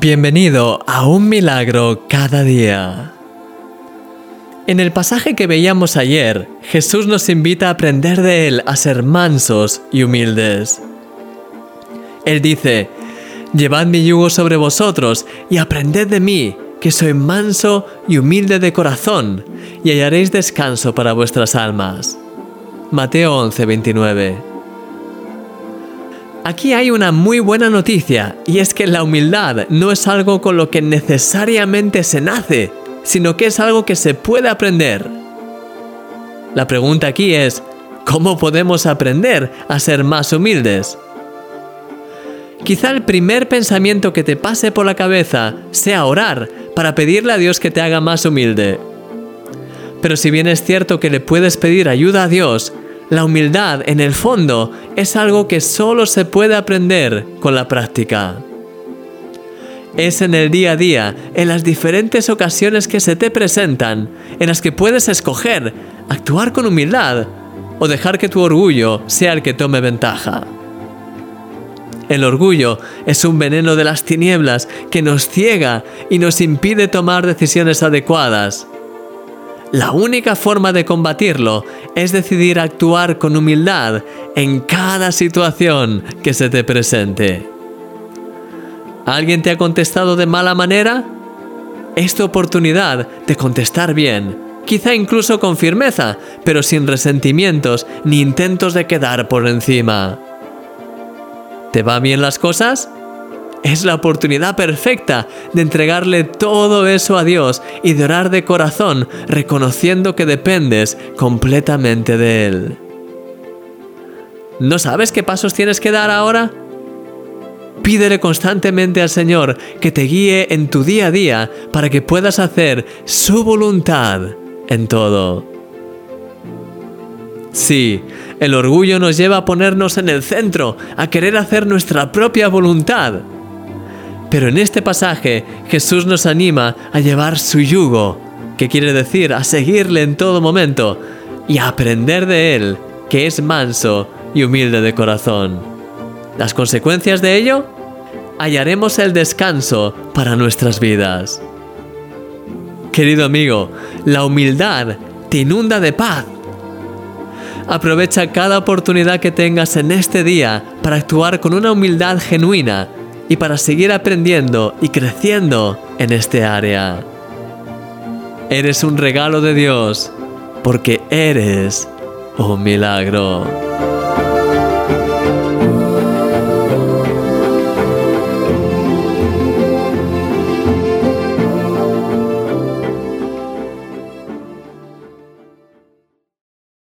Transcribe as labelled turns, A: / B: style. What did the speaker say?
A: Bienvenido a un milagro cada día. En el pasaje que veíamos ayer, Jesús nos invita a aprender de Él a ser mansos y humildes. Él dice, Llevad mi yugo sobre vosotros y aprended de mí, que soy manso y humilde de corazón, y hallaréis descanso para vuestras almas. Mateo 11:29 Aquí hay una muy buena noticia, y es que la humildad no es algo con lo que necesariamente se nace, sino que es algo que se puede aprender. La pregunta aquí es, ¿cómo podemos aprender a ser más humildes? Quizá el primer pensamiento que te pase por la cabeza sea orar para pedirle a Dios que te haga más humilde. Pero si bien es cierto que le puedes pedir ayuda a Dios, la humildad, en el fondo, es algo que solo se puede aprender con la práctica. Es en el día a día, en las diferentes ocasiones que se te presentan, en las que puedes escoger actuar con humildad o dejar que tu orgullo sea el que tome ventaja. El orgullo es un veneno de las tinieblas que nos ciega y nos impide tomar decisiones adecuadas. La única forma de combatirlo es decidir actuar con humildad en cada situación que se te presente. ¿Alguien te ha contestado de mala manera? Es tu oportunidad de contestar bien, quizá incluso con firmeza, pero sin resentimientos ni intentos de quedar por encima. ¿Te va bien las cosas? Es la oportunidad perfecta de entregarle todo eso a Dios y de orar de corazón reconociendo que dependes completamente de Él. ¿No sabes qué pasos tienes que dar ahora? Pídele constantemente al Señor que te guíe en tu día a día para que puedas hacer su voluntad en todo. Sí, el orgullo nos lleva a ponernos en el centro, a querer hacer nuestra propia voluntad. Pero en este pasaje Jesús nos anima a llevar su yugo, que quiere decir a seguirle en todo momento y a aprender de él, que es manso y humilde de corazón. ¿Las consecuencias de ello? Hallaremos el descanso para nuestras vidas. Querido amigo, la humildad te inunda de paz. Aprovecha cada oportunidad que tengas en este día para actuar con una humildad genuina y para seguir aprendiendo y creciendo en este área. Eres un regalo de Dios porque eres un milagro.